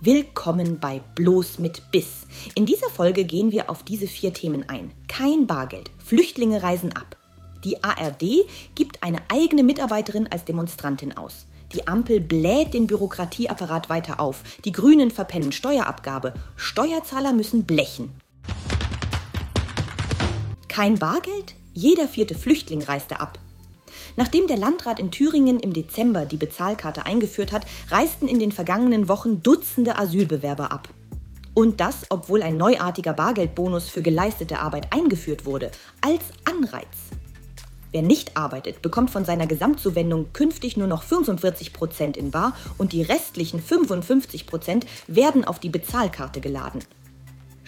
Willkommen bei Bloß mit Biss. In dieser Folge gehen wir auf diese vier Themen ein. Kein Bargeld, Flüchtlinge reisen ab. Die ARD gibt eine eigene Mitarbeiterin als Demonstrantin aus. Die Ampel bläht den Bürokratieapparat weiter auf. Die Grünen verpennen Steuerabgabe. Steuerzahler müssen blechen. Kein Bargeld? Jeder vierte Flüchtling reiste ab. Nachdem der Landrat in Thüringen im Dezember die Bezahlkarte eingeführt hat, reisten in den vergangenen Wochen Dutzende Asylbewerber ab. Und das, obwohl ein neuartiger Bargeldbonus für geleistete Arbeit eingeführt wurde, als Anreiz. Wer nicht arbeitet, bekommt von seiner Gesamtzuwendung künftig nur noch 45 Prozent in Bar und die restlichen 55 Prozent werden auf die Bezahlkarte geladen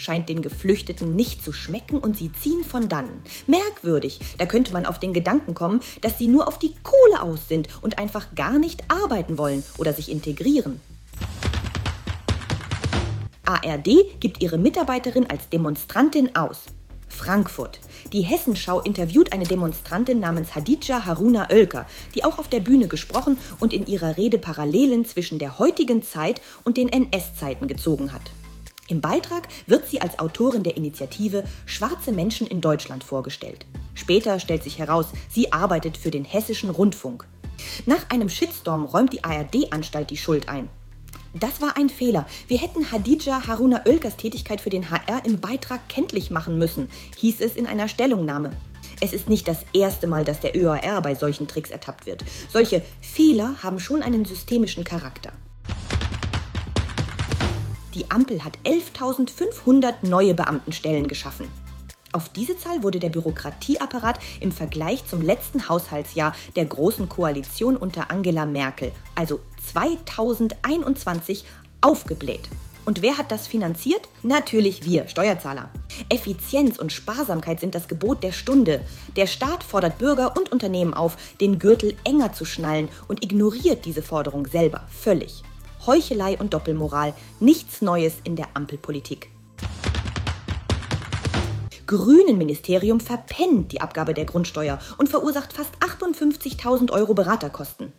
scheint den Geflüchteten nicht zu schmecken und sie ziehen von dannen. Merkwürdig, da könnte man auf den Gedanken kommen, dass sie nur auf die Kohle aus sind und einfach gar nicht arbeiten wollen oder sich integrieren. ARD gibt ihre Mitarbeiterin als Demonstrantin aus. Frankfurt. Die Hessenschau interviewt eine Demonstrantin namens Hadija Haruna Oelker, die auch auf der Bühne gesprochen und in ihrer Rede Parallelen zwischen der heutigen Zeit und den NS-Zeiten gezogen hat. Im Beitrag wird sie als Autorin der Initiative Schwarze Menschen in Deutschland vorgestellt. Später stellt sich heraus, sie arbeitet für den hessischen Rundfunk. Nach einem Shitstorm räumt die ARD-Anstalt die Schuld ein. Das war ein Fehler. Wir hätten Hadija Haruna Oelkers Tätigkeit für den HR im Beitrag kenntlich machen müssen, hieß es in einer Stellungnahme. Es ist nicht das erste Mal, dass der ÖAR bei solchen Tricks ertappt wird. Solche Fehler haben schon einen systemischen Charakter. Die Ampel hat 11.500 neue Beamtenstellen geschaffen. Auf diese Zahl wurde der Bürokratieapparat im Vergleich zum letzten Haushaltsjahr der Großen Koalition unter Angela Merkel, also 2021, aufgebläht. Und wer hat das finanziert? Natürlich wir, Steuerzahler. Effizienz und Sparsamkeit sind das Gebot der Stunde. Der Staat fordert Bürger und Unternehmen auf, den Gürtel enger zu schnallen und ignoriert diese Forderung selber völlig. Heuchelei und Doppelmoral, nichts Neues in der Ampelpolitik. Grünen-Ministerium verpennt die Abgabe der Grundsteuer und verursacht fast 58.000 Euro Beraterkosten.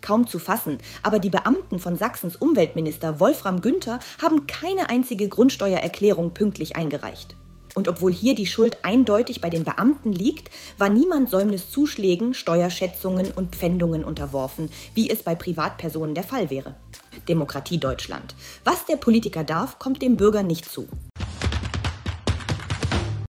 Kaum zu fassen, aber die Beamten von Sachsens Umweltminister Wolfram Günther haben keine einzige Grundsteuererklärung pünktlich eingereicht. Und obwohl hier die Schuld eindeutig bei den Beamten liegt, war niemand Säumniszuschlägen, Steuerschätzungen und Pfändungen unterworfen, wie es bei Privatpersonen der Fall wäre. Demokratie Deutschland. Was der Politiker darf, kommt dem Bürger nicht zu.